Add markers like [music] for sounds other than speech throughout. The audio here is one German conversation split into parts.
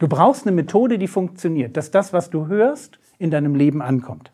Du brauchst eine Methode, die funktioniert, dass das, was du hörst, in deinem Leben ankommt.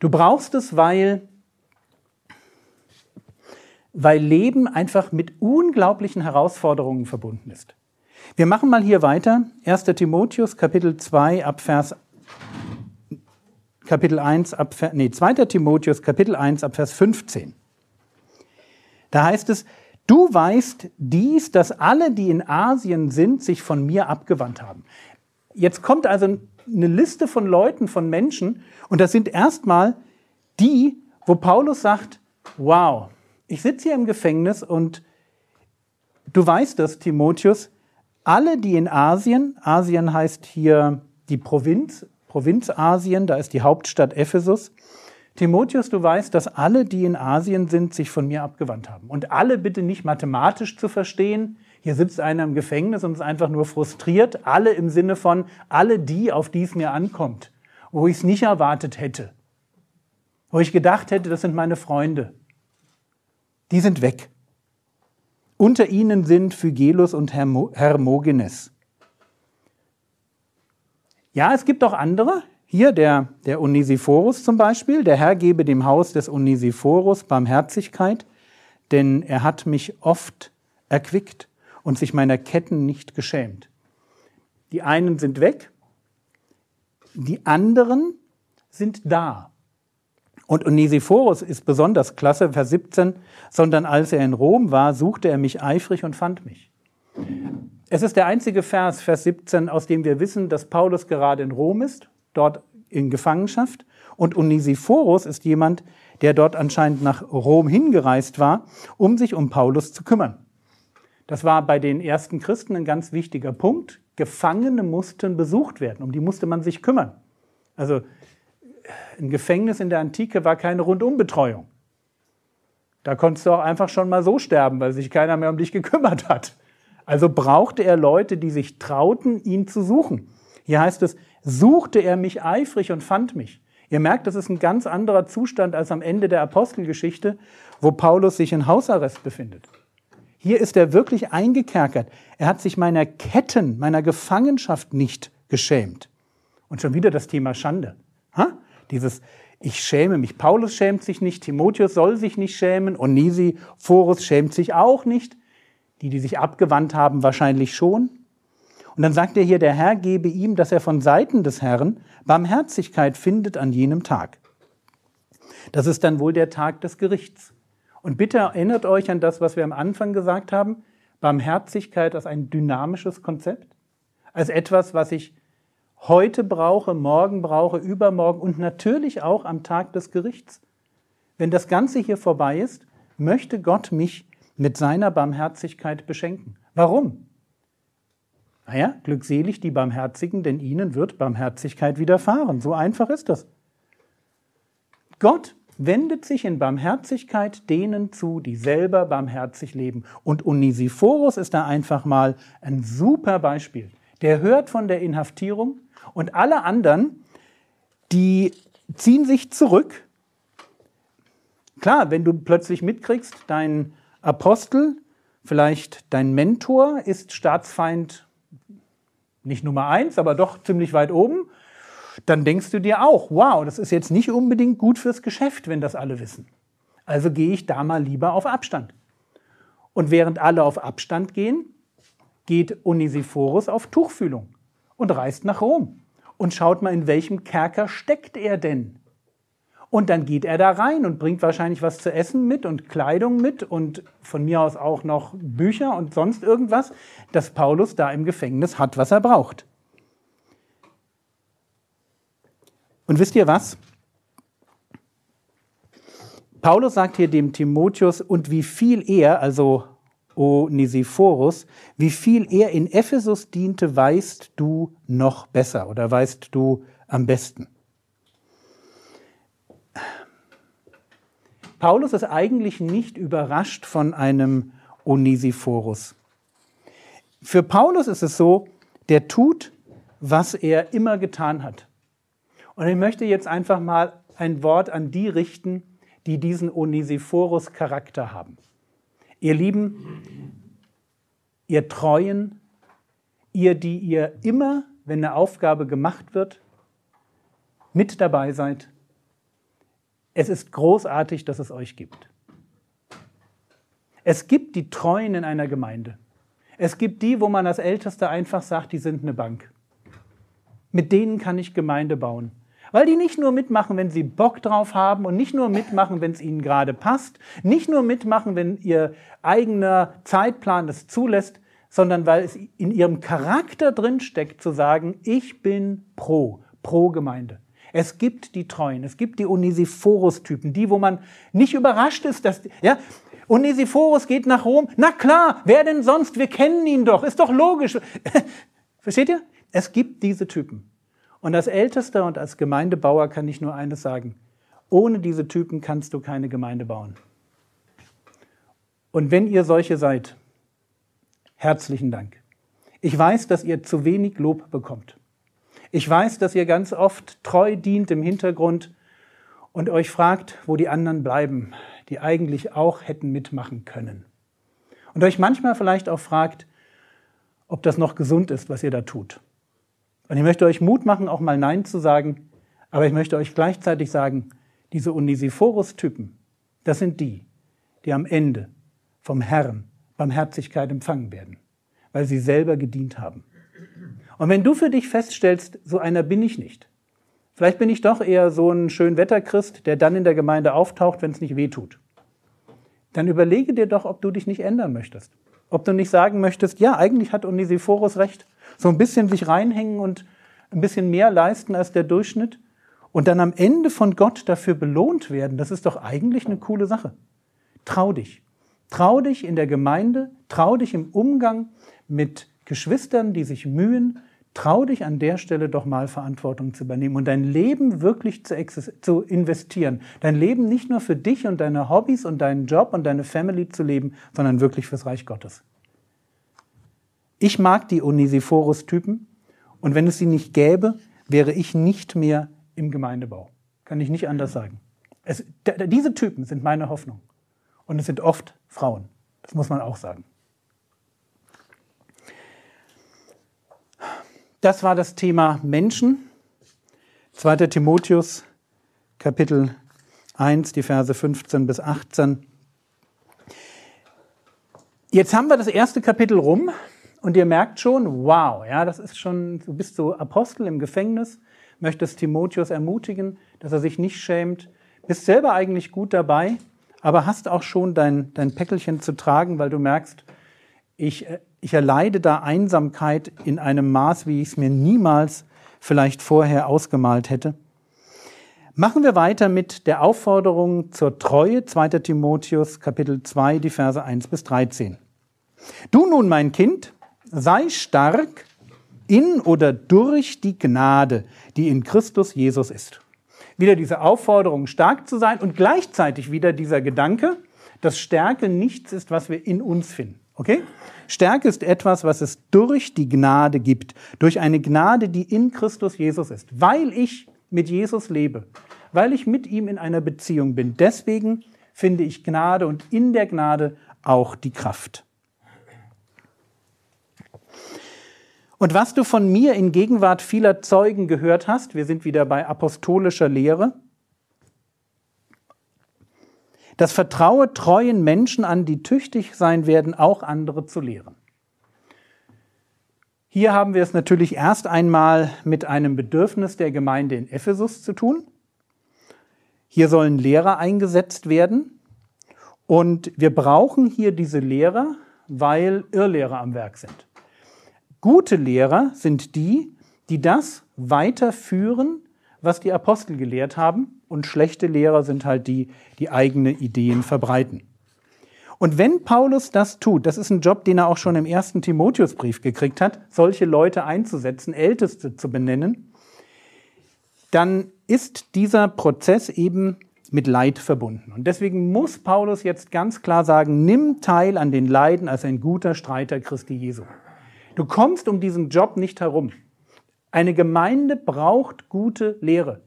Du brauchst es, weil, weil Leben einfach mit unglaublichen Herausforderungen verbunden ist. Wir machen mal hier weiter. 1. Timotheus, Kapitel 2, ab Vers Kapitel 1 ab nee, 2. Timotheus Kapitel 1 ab Vers 15. Da heißt es, Du weißt dies, dass alle, die in Asien sind, sich von mir abgewandt haben. Jetzt kommt also eine Liste von Leuten, von Menschen, und das sind erstmal die, wo Paulus sagt, wow, ich sitze hier im Gefängnis und du weißt das, Timotheus, alle, die in Asien, Asien heißt hier die Provinz, Provinzasien, da ist die Hauptstadt Ephesus, Timotheus, du weißt, dass alle, die in Asien sind, sich von mir abgewandt haben. Und alle bitte nicht mathematisch zu verstehen. Hier sitzt einer im Gefängnis und ist einfach nur frustriert. Alle im Sinne von alle die, auf die es mir ankommt, wo ich es nicht erwartet hätte, wo ich gedacht hätte, das sind meine Freunde. Die sind weg. Unter ihnen sind Phygelus und Hermogenes. Ja, es gibt auch andere, hier der, der Onesiphorus zum Beispiel. Der Herr gebe dem Haus des Onesiphorus Barmherzigkeit, denn er hat mich oft erquickt und sich meiner Ketten nicht geschämt. Die einen sind weg, die anderen sind da. Und Onesiphorus ist besonders klasse, Vers 17, sondern als er in Rom war, suchte er mich eifrig und fand mich. Es ist der einzige Vers, Vers 17, aus dem wir wissen, dass Paulus gerade in Rom ist dort in Gefangenschaft. Und Onesiphorus ist jemand, der dort anscheinend nach Rom hingereist war, um sich um Paulus zu kümmern. Das war bei den ersten Christen ein ganz wichtiger Punkt. Gefangene mussten besucht werden, um die musste man sich kümmern. Also ein Gefängnis in der Antike war keine Rundumbetreuung. Da konntest du auch einfach schon mal so sterben, weil sich keiner mehr um dich gekümmert hat. Also brauchte er Leute, die sich trauten, ihn zu suchen. Hier heißt es, suchte er mich eifrig und fand mich. Ihr merkt, das ist ein ganz anderer Zustand als am Ende der Apostelgeschichte, wo Paulus sich in Hausarrest befindet. Hier ist er wirklich eingekerkert. Er hat sich meiner Ketten, meiner Gefangenschaft nicht geschämt. Und schon wieder das Thema Schande. Ha? Dieses, ich schäme mich. Paulus schämt sich nicht, Timotheus soll sich nicht schämen, Onesiphorus schämt sich auch nicht. Die, die sich abgewandt haben, wahrscheinlich schon. Und dann sagt er hier, der Herr gebe ihm, dass er von Seiten des Herrn Barmherzigkeit findet an jenem Tag. Das ist dann wohl der Tag des Gerichts. Und bitte erinnert euch an das, was wir am Anfang gesagt haben. Barmherzigkeit als ein dynamisches Konzept, als etwas, was ich heute brauche, morgen brauche, übermorgen und natürlich auch am Tag des Gerichts. Wenn das Ganze hier vorbei ist, möchte Gott mich mit seiner Barmherzigkeit beschenken. Warum? Naja, glückselig die Barmherzigen, denn ihnen wird Barmherzigkeit widerfahren. So einfach ist das. Gott wendet sich in Barmherzigkeit denen zu, die selber barmherzig leben. Und Onesiphorus ist da einfach mal ein super Beispiel. Der hört von der Inhaftierung und alle anderen, die ziehen sich zurück. Klar, wenn du plötzlich mitkriegst, dein Apostel, vielleicht dein Mentor ist Staatsfeind nicht Nummer eins, aber doch ziemlich weit oben, dann denkst du dir auch, wow, das ist jetzt nicht unbedingt gut fürs Geschäft, wenn das alle wissen. Also gehe ich da mal lieber auf Abstand. Und während alle auf Abstand gehen, geht Onesiphorus auf Tuchfühlung und reist nach Rom und schaut mal, in welchem Kerker steckt er denn? Und dann geht er da rein und bringt wahrscheinlich was zu essen mit und Kleidung mit und von mir aus auch noch Bücher und sonst irgendwas, dass Paulus da im Gefängnis hat, was er braucht. Und wisst ihr was? Paulus sagt hier dem Timotheus, und wie viel er, also Onesiphorus, wie viel er in Ephesus diente, weißt du noch besser oder weißt du am besten. Paulus ist eigentlich nicht überrascht von einem Onesiphorus. Für Paulus ist es so, der tut, was er immer getan hat. Und ich möchte jetzt einfach mal ein Wort an die richten, die diesen Onesiphorus-Charakter haben. Ihr Lieben, ihr Treuen, ihr, die ihr immer, wenn eine Aufgabe gemacht wird, mit dabei seid. Es ist großartig, dass es euch gibt. Es gibt die Treuen in einer Gemeinde. Es gibt die, wo man als Ältester einfach sagt, die sind eine Bank. Mit denen kann ich Gemeinde bauen. Weil die nicht nur mitmachen, wenn sie Bock drauf haben und nicht nur mitmachen, wenn es ihnen gerade passt, nicht nur mitmachen, wenn ihr eigener Zeitplan es zulässt, sondern weil es in ihrem Charakter drin steckt, zu sagen, ich bin pro, pro Gemeinde. Es gibt die Treuen, es gibt die Onesiphorus-Typen, die, wo man nicht überrascht ist, dass, ja, Onesiphorus geht nach Rom. Na klar, wer denn sonst? Wir kennen ihn doch, ist doch logisch. [laughs] Versteht ihr? Es gibt diese Typen. Und als Ältester und als Gemeindebauer kann ich nur eines sagen. Ohne diese Typen kannst du keine Gemeinde bauen. Und wenn ihr solche seid, herzlichen Dank. Ich weiß, dass ihr zu wenig Lob bekommt. Ich weiß, dass ihr ganz oft treu dient im Hintergrund und euch fragt, wo die anderen bleiben, die eigentlich auch hätten mitmachen können. Und euch manchmal vielleicht auch fragt, ob das noch gesund ist, was ihr da tut. Und ich möchte euch Mut machen, auch mal Nein zu sagen, aber ich möchte euch gleichzeitig sagen, diese Onesiphorus-Typen, das sind die, die am Ende vom Herrn Barmherzigkeit empfangen werden, weil sie selber gedient haben. Und wenn du für dich feststellst, so einer bin ich nicht, vielleicht bin ich doch eher so ein Schönwetterchrist, der dann in der Gemeinde auftaucht, wenn es nicht weh tut, dann überlege dir doch, ob du dich nicht ändern möchtest. Ob du nicht sagen möchtest, ja, eigentlich hat Onesiphorus recht so ein bisschen sich reinhängen und ein bisschen mehr leisten als der Durchschnitt und dann am Ende von Gott dafür belohnt werden, das ist doch eigentlich eine coole Sache. Trau dich. Trau dich in der Gemeinde, trau dich im Umgang mit Geschwistern, die sich mühen, trau dich an der Stelle doch mal Verantwortung zu übernehmen und dein Leben wirklich zu, zu, investieren. Dein Leben nicht nur für dich und deine Hobbys und deinen Job und deine Family zu leben, sondern wirklich fürs Reich Gottes. Ich mag die Onesiphorus-Typen und wenn es sie nicht gäbe, wäre ich nicht mehr im Gemeindebau. Kann ich nicht anders sagen. Es, diese Typen sind meine Hoffnung. Und es sind oft Frauen. Das muss man auch sagen. Das war das Thema Menschen. 2. Timotheus, Kapitel 1, die Verse 15 bis 18. Jetzt haben wir das erste Kapitel rum. Und ihr merkt schon, wow, ja, das ist schon, du bist so Apostel im Gefängnis, möchtest Timotheus ermutigen, dass er sich nicht schämt, bist selber eigentlich gut dabei, aber hast auch schon dein, dein Päckelchen zu tragen, weil du merkst, ich, ich erleide da Einsamkeit in einem Maß, wie ich es mir niemals vielleicht vorher ausgemalt hätte. Machen wir weiter mit der Aufforderung zur Treue, 2. Timotheus, Kapitel 2, die Verse 1 bis 13. Du nun, mein Kind, sei stark in oder durch die Gnade, die in Christus Jesus ist. Wieder diese Aufforderung, stark zu sein und gleichzeitig wieder dieser Gedanke, dass Stärke nichts ist, was wir in uns finden. Okay? Stärke ist etwas, was es durch die Gnade gibt, durch eine Gnade, die in Christus Jesus ist, weil ich mit Jesus lebe, weil ich mit ihm in einer Beziehung bin. Deswegen finde ich Gnade und in der Gnade auch die Kraft. Und was du von mir in Gegenwart vieler Zeugen gehört hast, wir sind wieder bei apostolischer Lehre, das vertraue treuen Menschen an, die tüchtig sein werden, auch andere zu lehren. Hier haben wir es natürlich erst einmal mit einem Bedürfnis der Gemeinde in Ephesus zu tun. Hier sollen Lehrer eingesetzt werden. Und wir brauchen hier diese Lehrer, weil Irrlehrer am Werk sind. Gute Lehrer sind die, die das weiterführen, was die Apostel gelehrt haben. Und schlechte Lehrer sind halt die, die eigene Ideen verbreiten. Und wenn Paulus das tut, das ist ein Job, den er auch schon im ersten Timotheusbrief gekriegt hat, solche Leute einzusetzen, Älteste zu benennen, dann ist dieser Prozess eben mit Leid verbunden. Und deswegen muss Paulus jetzt ganz klar sagen, nimm teil an den Leiden als ein guter Streiter Christi Jesu. Du kommst um diesen Job nicht herum. Eine Gemeinde braucht gute Lehre.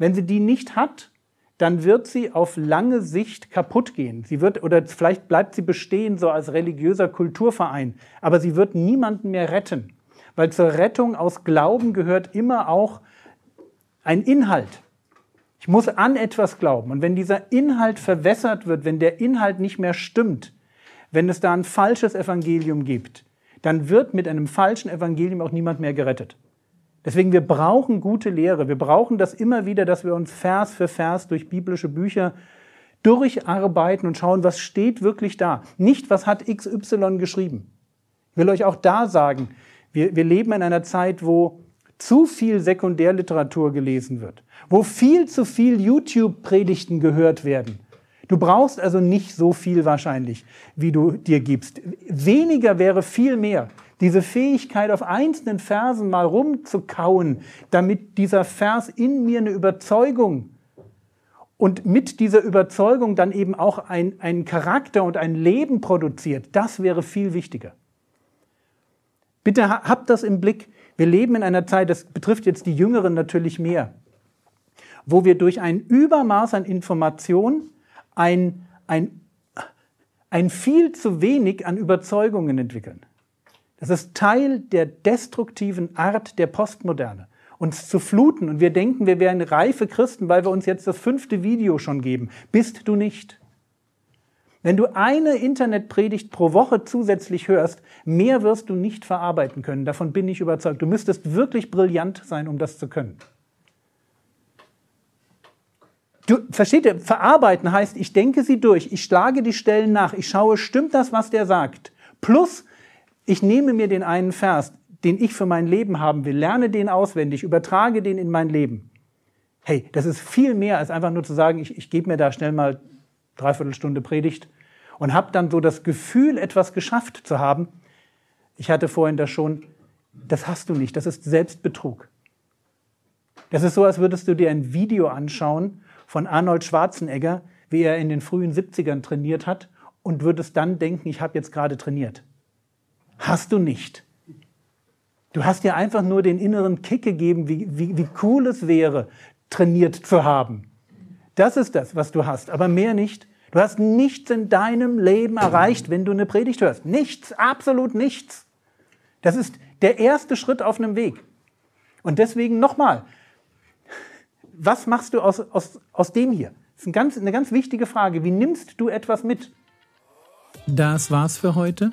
Wenn sie die nicht hat, dann wird sie auf lange Sicht kaputt gehen. Sie wird, oder vielleicht bleibt sie bestehen so als religiöser Kulturverein, aber sie wird niemanden mehr retten. Weil zur Rettung aus Glauben gehört immer auch ein Inhalt. Ich muss an etwas glauben. Und wenn dieser Inhalt verwässert wird, wenn der Inhalt nicht mehr stimmt, wenn es da ein falsches Evangelium gibt, dann wird mit einem falschen Evangelium auch niemand mehr gerettet. Deswegen, wir brauchen gute Lehre. Wir brauchen das immer wieder, dass wir uns Vers für Vers durch biblische Bücher durcharbeiten und schauen, was steht wirklich da. Nicht, was hat XY geschrieben. Ich will euch auch da sagen, wir, wir leben in einer Zeit, wo zu viel Sekundärliteratur gelesen wird, wo viel zu viel YouTube-Predigten gehört werden. Du brauchst also nicht so viel wahrscheinlich, wie du dir gibst. Weniger wäre viel mehr. Diese Fähigkeit, auf einzelnen Versen mal rumzukauen, damit dieser Vers in mir eine Überzeugung und mit dieser Überzeugung dann eben auch ein, einen Charakter und ein Leben produziert, das wäre viel wichtiger. Bitte habt das im Blick. Wir leben in einer Zeit, das betrifft jetzt die Jüngeren natürlich mehr, wo wir durch ein Übermaß an Information ein, ein, ein viel zu wenig an Überzeugungen entwickeln. Das ist Teil der destruktiven Art der Postmoderne, uns zu fluten und wir denken, wir wären reife Christen, weil wir uns jetzt das fünfte Video schon geben. Bist du nicht? Wenn du eine Internetpredigt pro Woche zusätzlich hörst, mehr wirst du nicht verarbeiten können. Davon bin ich überzeugt. Du müsstest wirklich brillant sein, um das zu können. Du, versteht ihr? Verarbeiten heißt, ich denke sie durch, ich schlage die Stellen nach, ich schaue, stimmt das, was der sagt? Plus, ich nehme mir den einen Vers, den ich für mein Leben haben will, lerne den auswendig, übertrage den in mein Leben. Hey, das ist viel mehr als einfach nur zu sagen, ich, ich gebe mir da schnell mal dreiviertel Stunde Predigt und habe dann so das Gefühl, etwas geschafft zu haben. Ich hatte vorhin das schon, das hast du nicht, das ist Selbstbetrug. Das ist so, als würdest du dir ein Video anschauen von Arnold Schwarzenegger, wie er in den frühen 70ern trainiert hat und würdest dann denken, ich habe jetzt gerade trainiert. Hast du nicht. Du hast dir einfach nur den inneren Kick gegeben, wie, wie, wie cool es wäre, trainiert zu haben. Das ist das, was du hast, aber mehr nicht. Du hast nichts in deinem Leben erreicht, wenn du eine Predigt hörst. Nichts, absolut nichts. Das ist der erste Schritt auf einem Weg. Und deswegen nochmal, was machst du aus, aus, aus dem hier? Das ist eine ganz, eine ganz wichtige Frage. Wie nimmst du etwas mit? Das war's für heute.